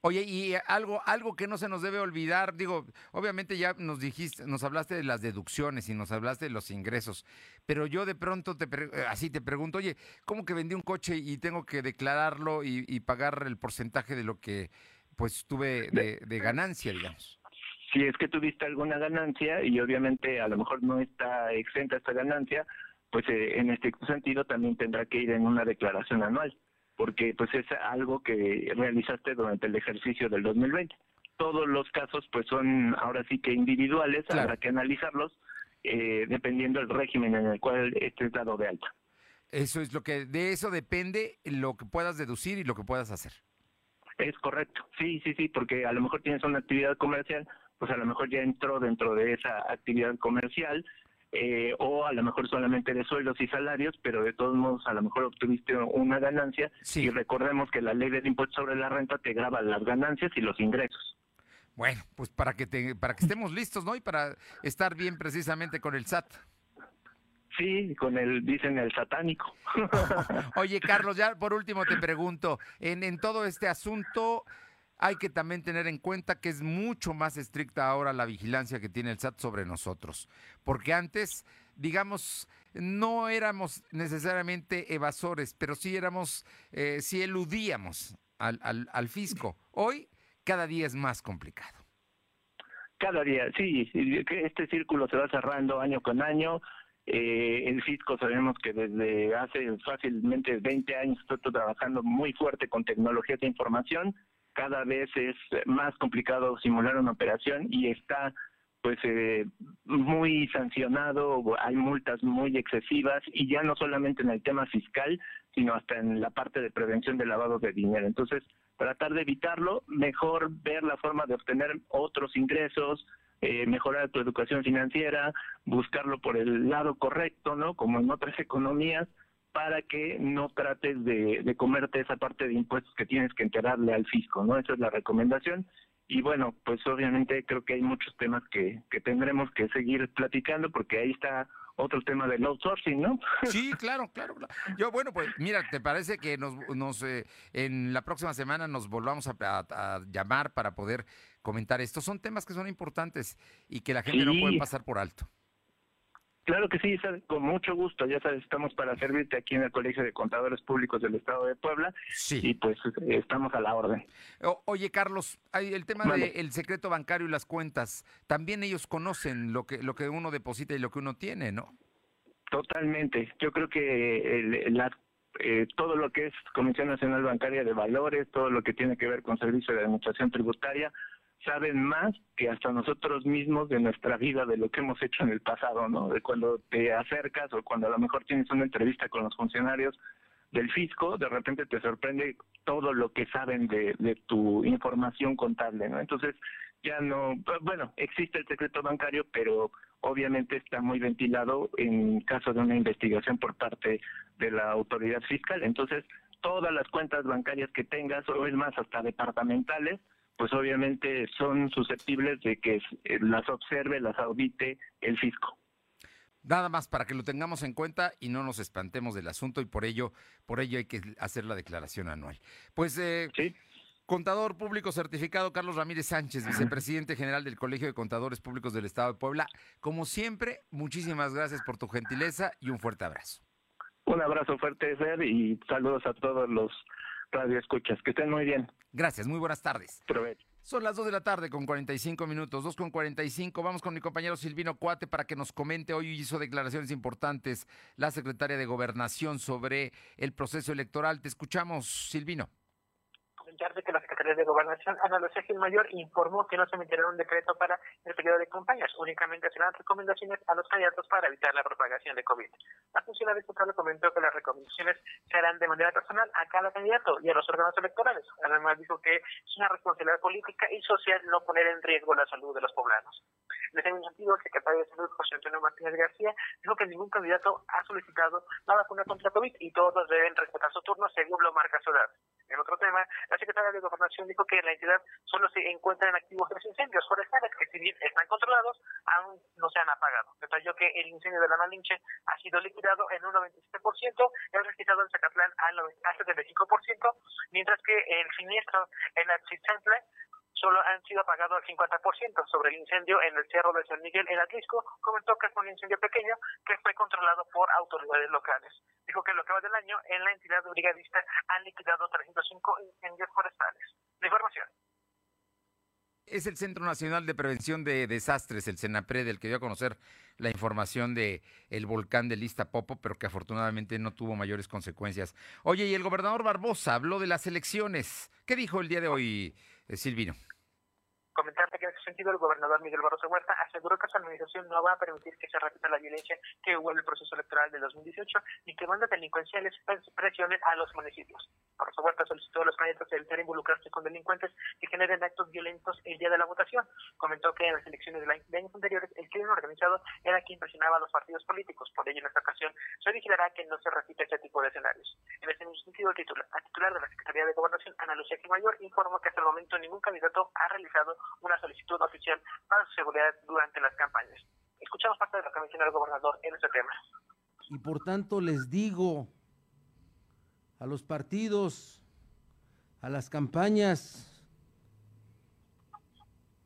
A: Oye, y algo, algo que no se nos debe olvidar, digo, obviamente ya nos dijiste, nos hablaste de las deducciones y nos hablaste de los ingresos, pero yo de pronto te así te pregunto, oye, ¿cómo que vendí un coche y tengo que declararlo y, pagar el porcentaje de lo que pues tuve de ganancia, digamos?
O: Si es que tuviste alguna ganancia y obviamente a lo mejor no está exenta esta ganancia, pues eh, en este sentido también tendrá que ir en una declaración anual, porque pues es algo que realizaste durante el ejercicio del 2020. Todos los casos pues son ahora sí que individuales, habrá que analizarlos eh, dependiendo del régimen en el cual estés dado de alta.
A: Eso es lo que, de eso depende lo que puedas deducir y lo que puedas hacer.
O: Es correcto, sí, sí, sí, porque a lo mejor tienes una actividad comercial, pues a lo mejor ya entró dentro de esa actividad comercial, eh, o a lo mejor solamente de sueldos y salarios, pero de todos modos a lo mejor obtuviste una ganancia y recordemos que la ley del impuesto sobre la renta te graba las ganancias y los ingresos.
A: Bueno, pues para que te, para que estemos listos, ¿no? Y para estar bien precisamente con el SAT.
O: Sí, con el, dicen el satánico.
A: Oye, Carlos, ya por último te pregunto, en, en todo este asunto, hay que también tener en cuenta que es mucho más estricta ahora la vigilancia que tiene el SAT sobre nosotros, porque antes, digamos, no éramos necesariamente evasores, pero sí éramos, eh, sí eludíamos al, al, al fisco. Hoy, cada día es más complicado.
O: Cada día, sí, este círculo se va cerrando año con año. Eh, el fisco sabemos que desde hace fácilmente 20 años está trabajando muy fuerte con tecnologías de información cada vez es más complicado simular una operación y está pues eh, muy sancionado, hay multas muy excesivas y ya no solamente en el tema fiscal, sino hasta en la parte de prevención del lavado de dinero. Entonces, tratar de evitarlo, mejor ver la forma de obtener otros ingresos, eh, mejorar tu educación financiera, buscarlo por el lado correcto, ¿no? Como en otras economías, para que no trates de, comerte esa parte de impuestos que tienes que enterarle al fisco, ¿no? Esa es la recomendación. Y bueno, pues obviamente creo que hay muchos temas que, que tendremos que seguir platicando porque ahí está otro tema del outsourcing, ¿no?
A: Sí, claro, claro. Yo, bueno, pues mira, ¿te parece que nos, nos eh, en la próxima semana nos volvamos a, llamar para poder comentar esto? Son temas que son importantes y que la gente no puede pasar por alto.
O: Claro que sí, con mucho gusto. Ya sabes, estamos para servirte aquí en el Colegio de Contadores Públicos del Estado de Puebla. Sí. Y pues estamos a la orden.
A: oye, Carlos, el tema del secreto bancario y las cuentas. También ellos conocen lo que, lo que uno deposita y lo que uno tiene, ¿no?
O: Totalmente. Yo creo que la, eh, todo lo que es Comisión Nacional Bancaria de Valores, todo lo que tiene que ver con servicio de administración tributaria, saben más que hasta nosotros mismos de nuestra vida, de lo que hemos hecho en el pasado, ¿no? De cuando te acercas o cuando a lo mejor tienes una entrevista con los funcionarios del fisco, de repente te sorprende todo lo que saben de, de tu información contable, ¿no? Entonces, ya no, bueno, existe el secreto bancario, pero obviamente está muy ventilado en caso de una investigación por parte de la autoridad fiscal. Entonces, todas las cuentas bancarias que tengas, o es más, hasta departamentales, pues obviamente son susceptibles de que eh, las observe, las audite el fisco.
A: Nada más para que lo tengamos en cuenta y no nos espantemos del asunto y por ello, por ello hay que hacer la declaración anual. Pues eh, Contador Público Certificado Carlos Ramírez Sánchez, vicepresidente general del Colegio de Contadores Públicos del Estado de Puebla. Como siempre, muchísimas gracias por tu gentileza y un fuerte abrazo.
O: Un abrazo fuerte, Fer, y saludos a todos los Radio Escuchas. Que estén muy bien.
A: Gracias, muy buenas tardes.
O: Provecho.
A: Son las 2 de la tarde con 45 minutos, 2 con 45. Vamos con mi compañero Silvino Cuate para que nos comente. Hoy hizo declaraciones importantes la secretaria de Gobernación sobre el proceso electoral. Te escuchamos, Silvino
L: que la Secretaría de Gobernación, Ana Lucía Mayor, informó que no se emitirá un decreto para el periodo de campañas, únicamente serán recomendaciones a los candidatos para evitar la propagación de COVID. La funcionaria estatal comentó que las recomendaciones se harán de manera personal a cada candidato y a los órganos electorales. Además dijo que es una responsabilidad política y social no poner en riesgo la salud de los poblanos. En ese sentido, el secretario de Salud, José Antonio Martínez García, dijo que ningún candidato ha solicitado la vacuna contra COVID y todos deben respetar su turno según lo marca su edad. En otro tema, la secretaria de Gobernación dijo que en la entidad solo se encuentran activos los incendios forestales que si bien están controlados, aún no se han apagado. Detalló que el incendio de la Malinche ha sido liquidado en un 97%, y ha registrado en Zacatlán al 75%, mientras que el siniestro en la Chichantla solo han sido apagados al 50% sobre el incendio en el Cerro de San Miguel en Atlisco. Comentó que fue un incendio pequeño que fue controlado por autoridades locales. Dijo que lo que va del año en la entidad brigadista han liquidado 305 incendios forestales. La información.
A: Es el Centro Nacional de Prevención de Desastres, el CENAPRE, del que dio a conocer la información de el volcán de Lista Popo, pero que afortunadamente no tuvo mayores consecuencias. Oye, y el gobernador Barbosa habló de las elecciones. ¿Qué dijo el día de hoy, Silvino?
L: comentarte que en ese sentido, el gobernador Miguel Barroso Huerta aseguró que su administración no va a permitir que se repita la violencia que hubo en el proceso electoral de 2018 y que bandas delincuenciales presionen a los municipios. Barroso Huerta solicitó a los candidatos evitar involucrarse con delincuentes que generen actos violentos el día de la votación. Comentó que en las elecciones de, años anteriores el crimen organizado era quien presionaba a los partidos políticos. Por ello, en esta ocasión se vigilará que no se repita este tipo de escenarios. En ese mismo sentido, el titular, titular de la Secretaría de Gobernación, Ana Lucía Mayor, informó que hasta el momento ningún candidato ha realizado una solicitud oficial para su seguridad durante las campañas. Escuchamos parte de lo que mencionó el gobernador en este tema.
P: Y por tanto les digo a los partidos, a las campañas,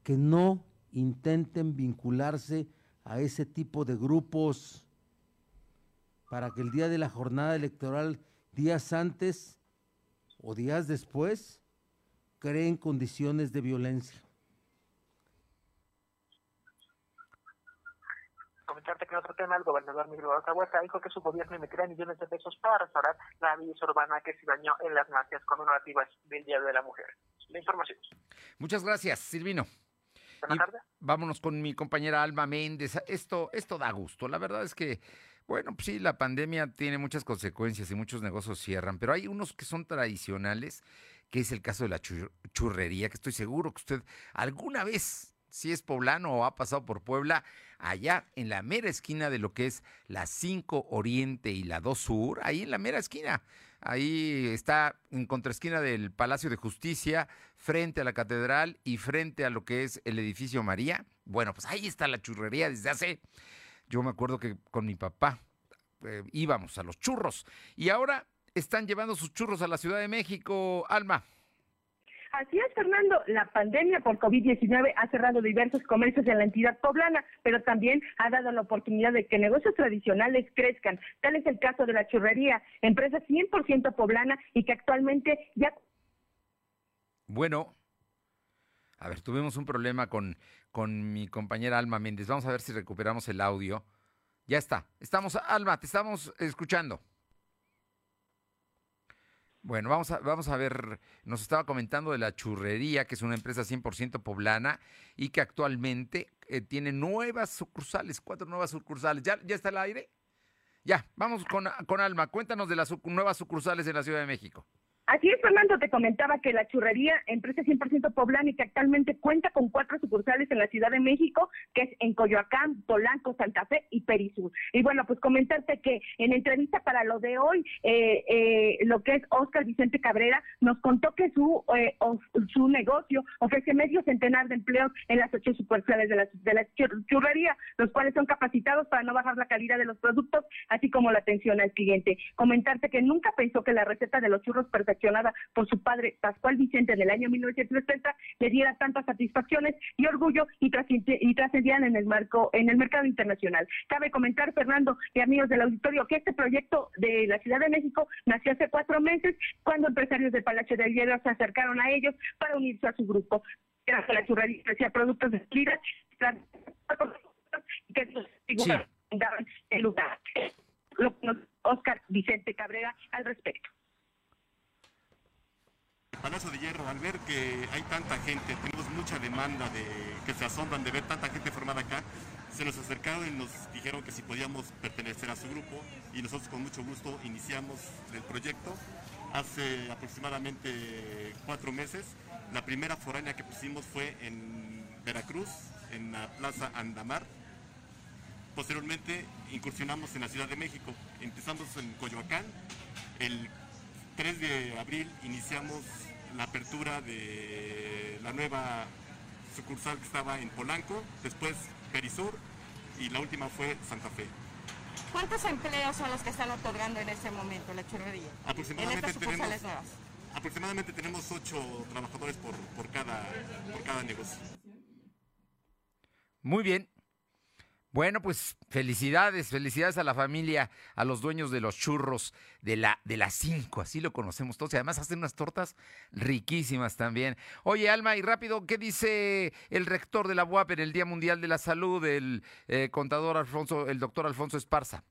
P: que no intenten vincularse a ese tipo de grupos para que el día de la jornada electoral, días antes o días después, creen condiciones de violencia.
L: Comentarte que en otro tema, el gobernador Miguel Huerta dijo que su gobierno emitirá millones de pesos para restaurar la belleza urbana que se dañó en las marchas conmemorativas del Día de la Mujer. La información.
A: Muchas gracias, Silvino. vámonos con mi compañera Alma Méndez. Esto, esto da gusto. La verdad es que bueno, pues sí, la pandemia tiene muchas consecuencias y muchos negocios cierran, pero hay unos que son tradicionales, que es el caso de la churrería, que estoy seguro que usted alguna vez, si es poblano o ha pasado por Puebla, allá en la mera esquina de lo que es la 5 Oriente y la 2 Sur, ahí en la mera esquina, ahí está en contraesquina del Palacio de Justicia, frente a la catedral y frente a lo que es el edificio María. Bueno, pues ahí está la churrería desde hace yo me acuerdo que con mi papá eh, íbamos a los churros y ahora están llevando sus churros a la Ciudad de México, Alma.
D: Así es, Fernando. La pandemia por COVID-19 ha cerrado diversos comercios en la entidad poblana, pero también ha dado la oportunidad de que negocios tradicionales crezcan. Tal es el caso de la churrería, empresa 100% poblana y que actualmente ya...
A: Bueno, a ver, tuvimos un problema con, con mi compañera Alma Méndez. Vamos a ver si recuperamos el audio. Ya está. Estamos, Alma, te estamos escuchando. Bueno, vamos a, vamos a ver, nos estaba comentando de la churrería, que es una empresa 100% poblana y que actualmente eh, tiene nuevas sucursales, cuatro nuevas sucursales. ¿Ya, ¿Ya está el aire? Ya, vamos con, con Alma. Cuéntanos de las nuevas sucursales en la Ciudad de México.
D: Así es, Fernando, te comentaba que la churrería, empresa 100% poblana y que actualmente cuenta con cuatro sucursales en la Ciudad de México, que es en Coyoacán, Polanco, Santa Fe y Perisur. Y bueno, pues comentarte que en entrevista para lo de hoy, eh, eh, lo que es Oscar Vicente Cabrera, nos contó que su, eh, su negocio ofrece medio centenar de empleos en las ocho sucursales de la, churrería, los cuales son capacitados para no bajar la calidad de los productos, así como la atención al cliente. Comentarte que nunca pensó que la receta de los churros por su padre Pascual Vicente en el año 1970 le diera tantas satisfacciones y orgullo y trascendían en el marco en el mercado internacional. Cabe comentar, Fernando y amigos del auditorio, que este proyecto de la Ciudad de México nació hace cuatro meses cuando empresarios del Palacio de Hierro se acercaron a ellos para unirse a su grupo. Era la churrería ofrecía productos de estira, que sí. daban el lugar. Oscar Vicente Cabrera al respecto.
Q: Palacio de Hierro, al ver que hay tanta gente, tenemos mucha demanda de que se asombran de ver tanta gente formada acá, se nos acercaron y nos dijeron que si podíamos pertenecer a su grupo y nosotros con mucho gusto iniciamos el proyecto hace aproximadamente cuatro meses. La primera foránea que pusimos fue en Veracruz, en la Plaza Andamar. Posteriormente incursionamos en la Ciudad de México. Empezamos en Coyoacán. El 3 de abril iniciamos la apertura de la nueva sucursal que estaba en Polanco, después Perisur y la última fue Santa Fe.
R: ¿Cuántos empleos son los que están otorgando en este momento la churrería?
Q: Aproximadamente, tenemos, aproximadamente tenemos ocho trabajadores por, por, cada, por cada negocio.
A: Muy bien, bueno, pues felicidades, felicidades a la familia, a los dueños de los churros de la de las 5, así lo conocemos todos y además hacen unas tortas riquísimas también. Oye, Alma, y rápido, ¿qué dice el rector de la UAP en el Día Mundial de la Salud, el eh, contador Alfonso, el doctor Alfonso Esparza?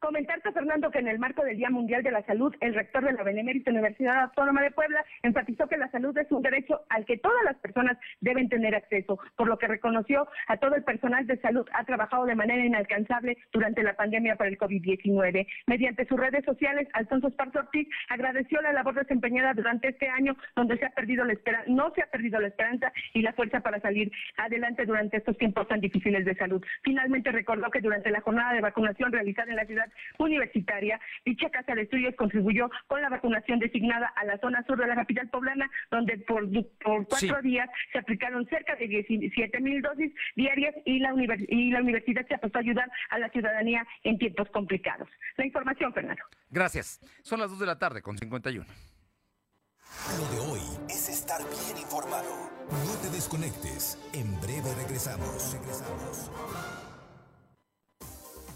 B: Comentarte, Fernando, que en el marco del Día Mundial de la Salud, el rector de la Benemérita Universidad Autónoma de Puebla enfatizó que la salud es un derecho al que todas las personas deben tener acceso, por lo que reconoció a todo el personal de salud ha trabajado de manera inalcanzable durante la pandemia por el COVID-19. Mediante sus redes sociales, Alfonso Esparza Ortiz agradeció la labor desempeñada durante este año, donde se ha perdido la esperanza, no se ha perdido la esperanza y la fuerza para salir adelante durante estos tiempos tan difíciles de salud. Finalmente recordó que durante la jornada de vacunación realizada en la ciudad universitaria. Dicha casa de estudios contribuyó con la vacunación designada a la zona sur de la capital poblana, donde por, cuatro días se aplicaron cerca de 17 mil dosis diarias y la, y la universidad se apostó a ayudar a la ciudadanía en tiempos complicados. La información, Fernando.
A: Gracias. Son las 2 de la tarde con 51.
F: Lo de hoy es estar bien informado. No te desconectes. En breve regresamos. Regresamos.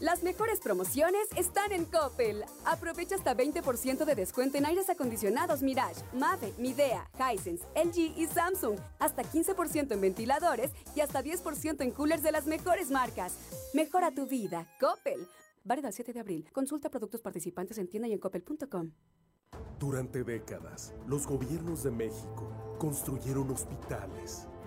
G: Las mejores promociones están en Coppel. Aprovecha hasta 20% de descuento en aires acondicionados Mirage, Mave, Midea, Hisense, LG y Samsung. Hasta 15% en ventiladores y hasta 10% en coolers de las mejores marcas. Mejora tu vida. Coppel. Válido el 7 de abril. Consulta productos participantes en tienda y en coppel.com.
H: Durante décadas, los gobiernos de México construyeron hospitales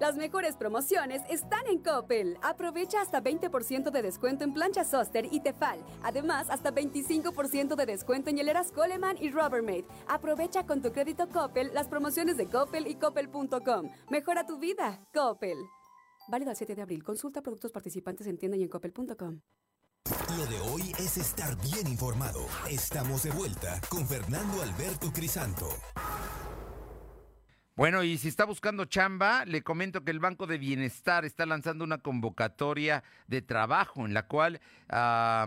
G: Las mejores promociones están en Coppel. Aprovecha hasta 20% de descuento en planchas Soster y Tefal. Además, hasta 25% de descuento en hieleras Coleman y Rubbermaid. Aprovecha con tu crédito Coppel las promociones de Coppel y Coppel.com. Mejora tu vida. Coppel. Válido el 7 de abril. Consulta productos participantes en tienda y en coppel.com.
F: Lo de hoy es estar bien informado. Estamos de vuelta con Fernando Alberto Crisanto.
A: Bueno, y si está buscando chamba, le comento que el Banco de Bienestar está lanzando una convocatoria de trabajo en la cual ah,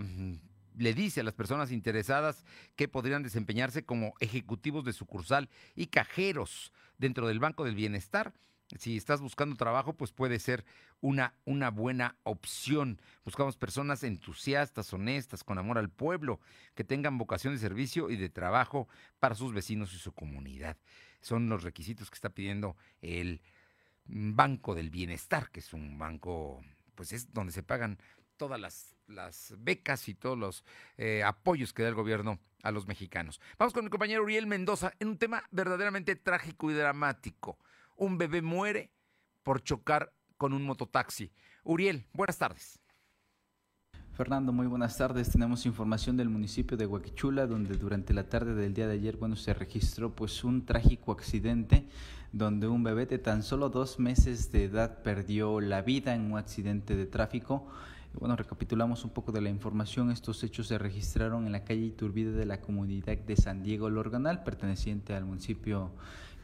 A: le dice a las personas interesadas que podrían desempeñarse como ejecutivos de sucursal y cajeros dentro del Banco del Bienestar. Si estás buscando trabajo, pues puede ser una, una buena opción. Buscamos personas entusiastas, honestas, con amor al pueblo, que tengan vocación de servicio y de trabajo para sus vecinos y su comunidad son los requisitos que está pidiendo el Banco del Bienestar, que es un banco, pues es donde se pagan todas las, las becas y todos los eh, apoyos que da el gobierno a los mexicanos. Vamos con el compañero Uriel Mendoza en un tema verdaderamente trágico y dramático. Un bebé muere por chocar con un mototaxi. Uriel, buenas tardes.
S: Fernando, muy buenas tardes. Tenemos información del municipio de Huaquichula, donde durante la tarde del día de ayer, bueno, se registró pues un trágico accidente donde un bebé de tan solo dos meses de edad perdió la vida en un accidente de tráfico. Bueno, recapitulamos un poco de la información. Estos hechos se registraron en la calle Iturbide de la comunidad de San Diego Lorganal, perteneciente al municipio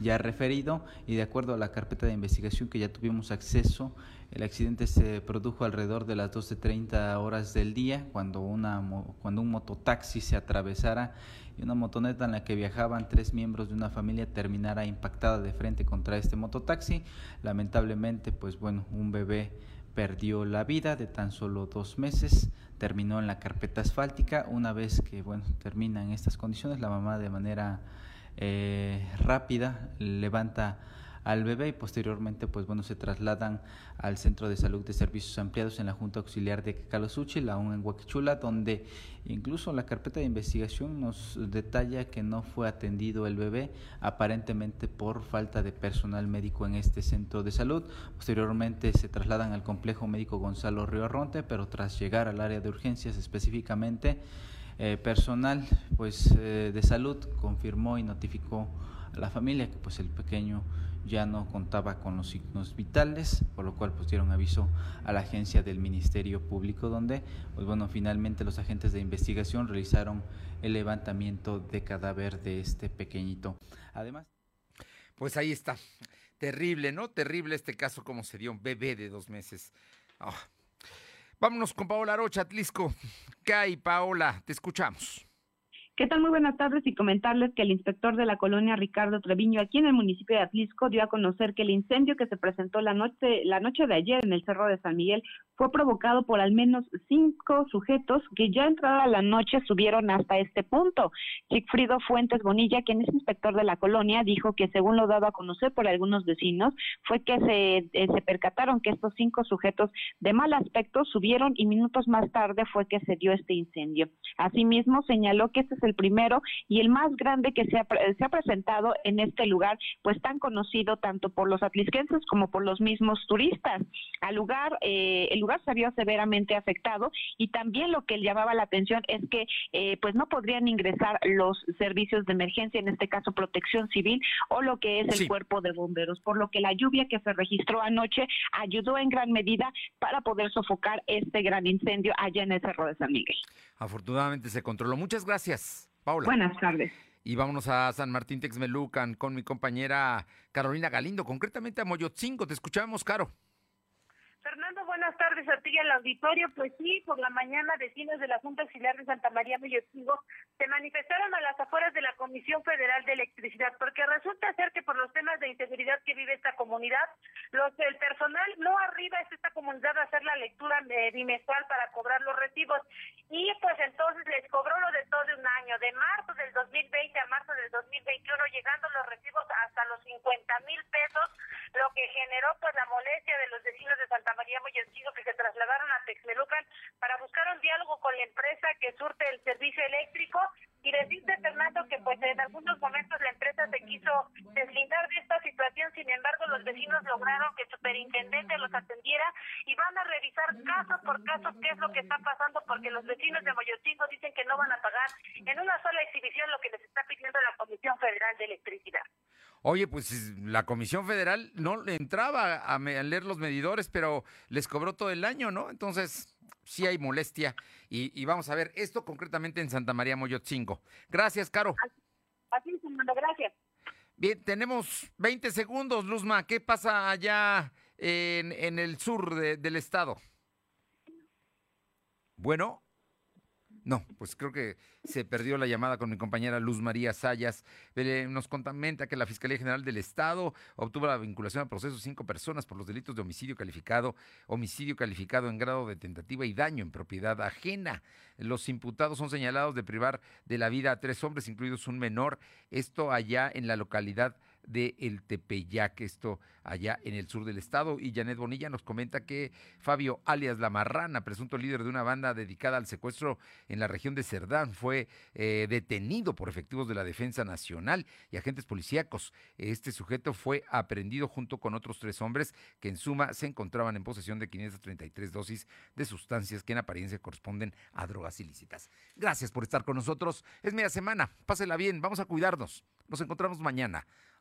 S: ya referido, y de acuerdo a la carpeta de investigación que ya tuvimos acceso, el accidente se produjo alrededor de las 12.30 horas del día, cuando, una, cuando un mototaxi se atravesara y una motoneta en la que viajaban tres miembros de una familia terminara impactada de frente contra este mototaxi. Lamentablemente, pues bueno, un bebé perdió la vida de tan solo dos meses, terminó en la carpeta asfáltica. Una vez que bueno, termina en estas condiciones, la mamá de manera eh, rápida levanta al bebé y posteriormente pues bueno se trasladan al Centro de Salud de Servicios Ampliados en la Junta Auxiliar de Calosúchil, aún en Huaquichula, donde incluso la carpeta de investigación nos detalla que no fue atendido el bebé aparentemente por falta de personal médico en este centro de salud. Posteriormente se trasladan al complejo médico Gonzalo Río Arronte, pero tras llegar al área de urgencias específicamente eh, personal pues eh, de salud confirmó y notificó a la familia que pues el pequeño ya no contaba con los signos vitales, por lo cual pues dieron aviso a la agencia del Ministerio Público, donde pues bueno, finalmente los agentes de investigación realizaron el levantamiento de cadáver de este pequeñito. Además,
A: pues ahí está. Terrible, ¿no? Terrible este caso, como se dio un bebé de dos meses. Ah. Vámonos con Paola Rocha, Atlisco. ¿Qué hay, Paola? Te escuchamos.
T: ¿Qué tal? Muy buenas tardes y comentarles que el inspector de la colonia Ricardo Treviño aquí en el municipio de Atlisco dio a conocer que el incendio que se presentó la noche, la noche de ayer en el Cerro de San Miguel fue provocado por al menos cinco sujetos que ya entrada la noche subieron hasta este punto. Sigfrido Fuentes Bonilla, quien es inspector de la colonia, dijo que según lo dado a conocer por algunos vecinos, fue que se, eh, se percataron que estos cinco sujetos de mal aspecto subieron y minutos más tarde fue que se dio este incendio. Asimismo, señaló que este es el primero y el más grande que se ha, se ha presentado en este lugar, pues tan conocido tanto por los atlisquenses como por los mismos turistas. Al lugar, eh, el lugar se vio severamente afectado y también lo que llamaba la atención es que eh, pues no podrían ingresar los servicios de emergencia, en este caso protección civil o lo que es el cuerpo de bomberos, por lo que la lluvia que se registró anoche ayudó en gran medida para poder sofocar este gran incendio allá en el Cerro de San Miguel.
A: Afortunadamente se controló. Muchas gracias, Paula.
T: Buenas tardes.
A: Y vámonos a San Martín Texmelucan con mi compañera Carolina Galindo, concretamente a Moyotzingo. Te escuchamos, Caro.
E: Buenas tardes a ti auditorio. Pues sí, por la mañana vecinos de la Junta Auxiliar de Santa María Moyotzingo se manifestaron a las afueras de la Comisión Federal de Electricidad porque resulta ser que por los temas de inseguridad que vive esta comunidad, los el personal no arriba a esta comunidad a hacer la lectura eh, bimestral para cobrar los recibos y pues entonces les cobró lo de todo de un año, de marzo del 2020 a marzo del 2021, llegando los recibos hasta los 50 mil pesos, lo que generó pues la molestia de los vecinos de Santa María Que se trasladaron a Texmelucan para buscar un diálogo con la empresa que surte el servicio eléctrico y decirte Fernando que pues en algunos momentos la empresa se quiso deslindar de esta situación, sin embargo los vecinos lograron que el superintendente los atendiera y van a revisar caso por caso qué es lo que está pasando porque los vecinos de Moyotzingo dicen que no van a pagar en una sola exhibición lo que les está pidiendo la Comisión Federal de Electricidad.
A: Oye, pues la Comisión Federal no entraba a, leer los medidores, pero les cobró todo el año, ¿no? Entonces, sí hay molestia. Y, vamos a ver esto concretamente en Santa María Moyotzingo. Gracias, Caro.
E: Así es, gracias.
A: Bien, tenemos 20 segundos, Luzma. ¿Qué pasa allá en, el sur del estado? Bueno. No, pues creo que se perdió la llamada con mi compañera Luz María Sayas. Eh, nos comenta que la Fiscalía General del Estado obtuvo la vinculación al proceso de cinco personas por los delitos de homicidio calificado, homicidio calificado en grado de tentativa y daño en propiedad ajena. Los imputados son señalados de privar de la vida a tres hombres, incluidos un menor. Esto allá en la localidad de El Tepeyac, esto allá en el sur del estado. Y Janet Bonilla nos comenta que Fabio, alias La Marrana, presunto líder de una banda dedicada al secuestro en la región de Cerdán, fue eh, detenido por efectivos de la Defensa Nacional y agentes policíacos. Este sujeto fue aprendido junto con otros tres hombres que en suma se encontraban en posesión de 533 dosis de sustancias que en apariencia corresponden a drogas ilícitas. Gracias por estar con nosotros. Es media semana. Pásela bien. Vamos a cuidarnos. Nos encontramos mañana